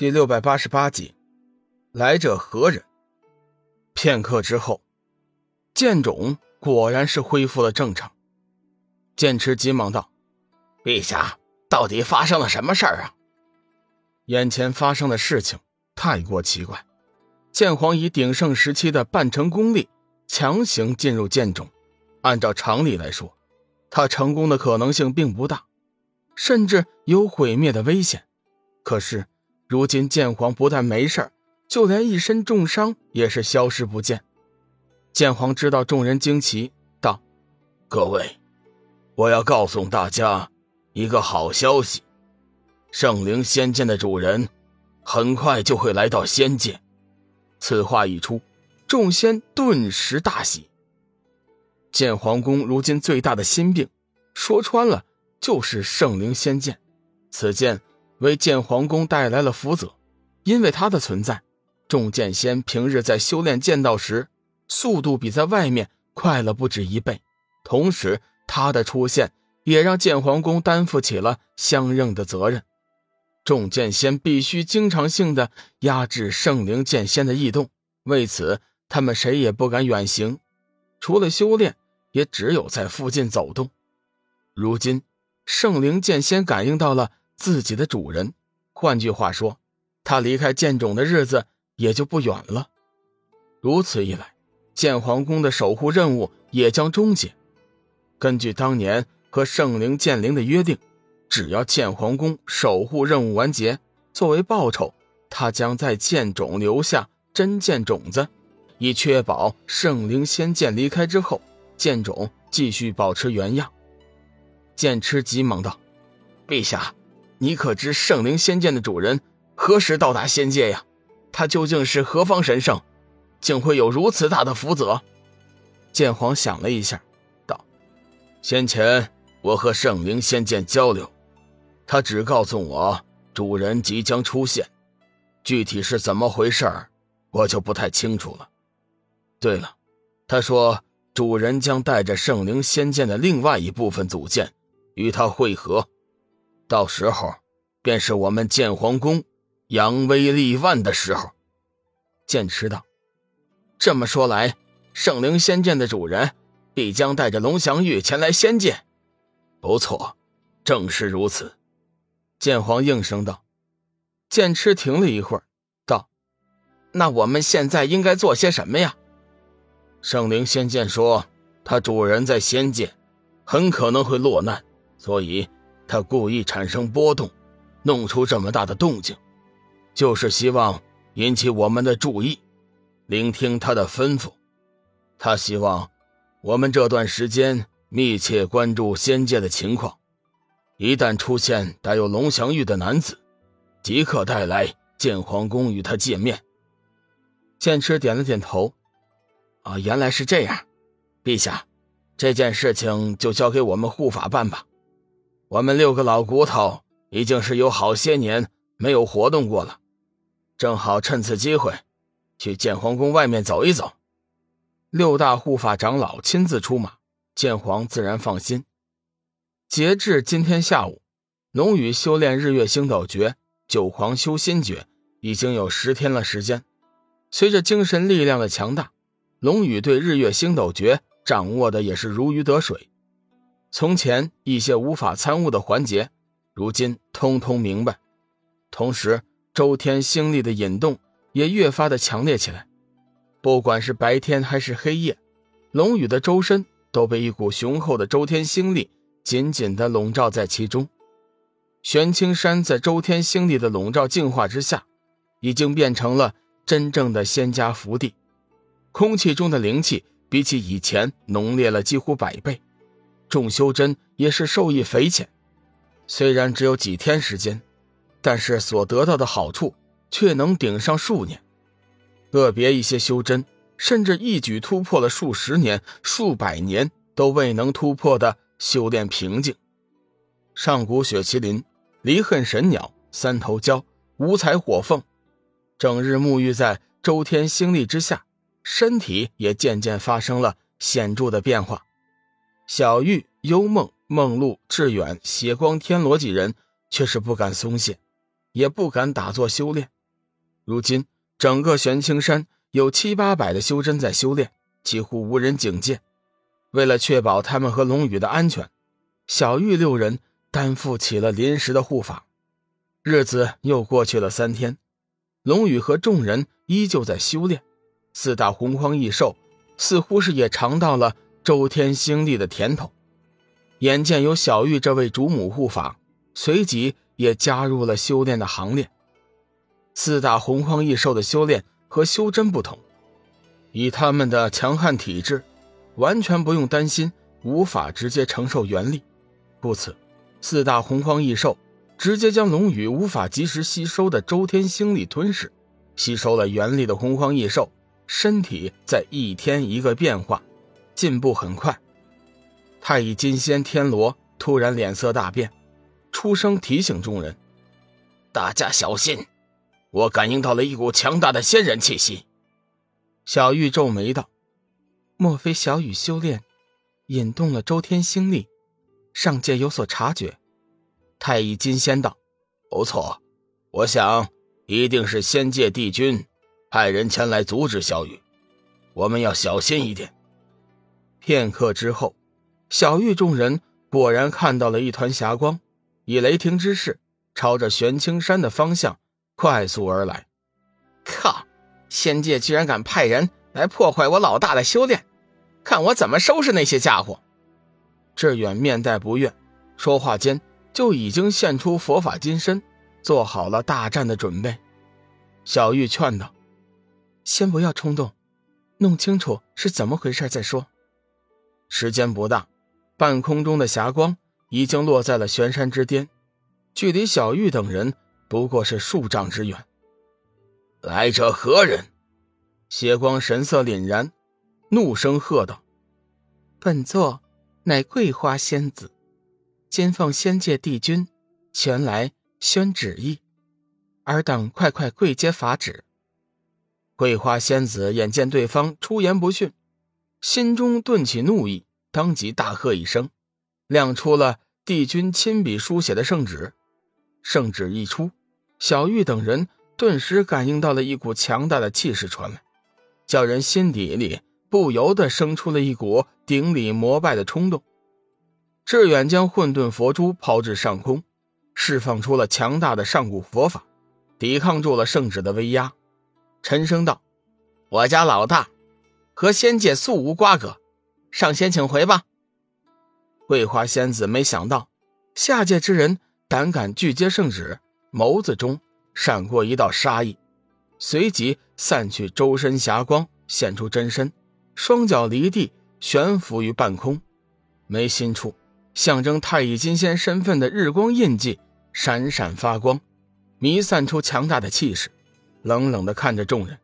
第六百八十八集，来者何人？片刻之后，剑种果然是恢复了正常。剑池急忙道：“陛下，到底发生了什么事儿啊？”眼前发生的事情太过奇怪。剑皇以鼎盛时期的半成功力强行进入剑种，按照常理来说，他成功的可能性并不大，甚至有毁灭的危险。可是。如今剑皇不但没事就连一身重伤也是消失不见。剑皇知道众人惊奇，道：“各位，我要告诉大家一个好消息，圣灵仙剑的主人很快就会来到仙界。”此话一出，众仙顿时大喜。剑皇宫如今最大的心病，说穿了就是圣灵仙剑。此剑。为剑皇宫带来了福泽，因为他的存在，众剑仙平日在修炼剑道时，速度比在外面快了不止一倍。同时，他的出现也让剑皇宫担负起了相应的责任。众剑仙必须经常性的压制圣灵剑仙的异动，为此，他们谁也不敢远行，除了修炼，也只有在附近走动。如今，圣灵剑仙感应到了。自己的主人，换句话说，他离开剑种的日子也就不远了。如此一来，剑皇宫的守护任务也将终结。根据当年和圣灵剑灵的约定，只要剑皇宫守护任务完结，作为报酬，他将在剑种留下真剑种子，以确保圣灵仙剑离开之后，剑种继续保持原样。剑痴急忙道：“陛下。”你可知圣灵仙剑的主人何时到达仙界呀？他究竟是何方神圣，竟会有如此大的福泽？剑皇想了一下，道：“先前我和圣灵仙剑交流，他只告诉我主人即将出现，具体是怎么回事我就不太清楚了。对了，他说主人将带着圣灵仙剑的另外一部分组件与他会合。”到时候，便是我们剑皇宫扬威立万的时候。剑池道：“这么说来，圣灵仙剑的主人必将带着龙翔玉前来仙界。”不错，正是如此。剑皇应声道。剑痴停了一会儿，道：“那我们现在应该做些什么呀？”圣灵仙剑说：“他主人在仙界，很可能会落难，所以。”他故意产生波动，弄出这么大的动静，就是希望引起我们的注意，聆听他的吩咐。他希望我们这段时间密切关注仙界的情况，一旦出现带有龙翔玉的男子，即刻带来剑皇宫与他见面。剑痴点了点头：“啊，原来是这样，陛下，这件事情就交给我们护法办吧。”我们六个老骨头已经是有好些年没有活动过了，正好趁此机会去剑皇宫外面走一走。六大护法长老亲自出马，剑皇自然放心。截至今天下午，龙宇修炼日月星斗诀、九皇修心诀已经有十天了时间。随着精神力量的强大，龙宇对日月星斗诀掌握的也是如鱼得水。从前一些无法参悟的环节，如今通通明白。同时，周天星力的引动也越发的强烈起来。不管是白天还是黑夜，龙宇的周身都被一股雄厚的周天星力紧紧的笼罩在其中。玄青山在周天星力的笼罩净化之下，已经变成了真正的仙家福地。空气中的灵气比起以前浓烈了几乎百倍。众修真也是受益匪浅，虽然只有几天时间，但是所得到的好处却能顶上数年。个别一些修真甚至一举突破了数十年、数百年都未能突破的修炼瓶颈。上古雪麒麟、离恨神鸟、三头蛟、五彩火凤，整日沐浴在周天星力之下，身体也渐渐发生了显著的变化。小玉、幽梦、梦露、志远、血光天罗几人却是不敢松懈，也不敢打坐修炼。如今整个玄青山有七八百的修真在修炼，几乎无人警戒。为了确保他们和龙宇的安全，小玉六人担负起了临时的护法。日子又过去了三天，龙宇和众人依旧在修炼。四大洪荒异兽似乎是也尝到了周天星力的甜头，眼见有小玉这位主母护法，随即也加入了修炼的行列。四大洪荒异兽的修炼和修真不同，以他们的强悍体质，完全不用担心无法直接承受元力。故此，四大洪荒异兽直接将龙宇无法及时吸收的周天星力吞噬，吸收了元力的洪荒异兽。身体在一天一个变化，进步很快。太乙金仙天罗突然脸色大变，出声提醒众人：“大家小心！我感应到了一股强大的仙人气息。”小玉皱眉道：“莫非小雨修炼引动了周天星力？上界有所察觉？”太乙金仙道：“不错，我想一定是仙界帝君。”派人前来阻止小雨，我们要小心一点。片刻之后，小玉众人果然看到了一团霞光，以雷霆之势朝着玄青山的方向快速而来。靠！仙界居然敢派人来破坏我老大的修炼，看我怎么收拾那些家伙！志远面带不悦，说话间就已经现出佛法金身，做好了大战的准备。小玉劝道。先不要冲动，弄清楚是怎么回事再说。时间不大，半空中的霞光已经落在了玄山之巅，距离小玉等人不过是数丈之远。来者何人？邪光神色凛然，怒声喝道：“本座乃桂花仙子，今奉仙界帝君前来宣旨意，尔等快快跪接法旨。”桂花仙子眼见对方出言不逊，心中顿起怒意，当即大喝一声，亮出了帝君亲笔书写的圣旨。圣旨一出，小玉等人顿时感应到了一股强大的气势传来，叫人心底里不由得生出了一股顶礼膜拜的冲动。志远将混沌佛珠抛至上空，释放出了强大的上古佛法，抵抗住了圣旨的威压。沉声道：“我家老大和仙界素无瓜葛，上仙请回吧。”桂花仙子没想到下界之人胆敢拒接圣旨，眸子中闪过一道杀意，随即散去周身霞光，现出真身，双脚离地悬浮于半空，眉心处象征太乙金仙身份的日光印记闪闪发光，弥散出强大的气势。冷冷的看着众人。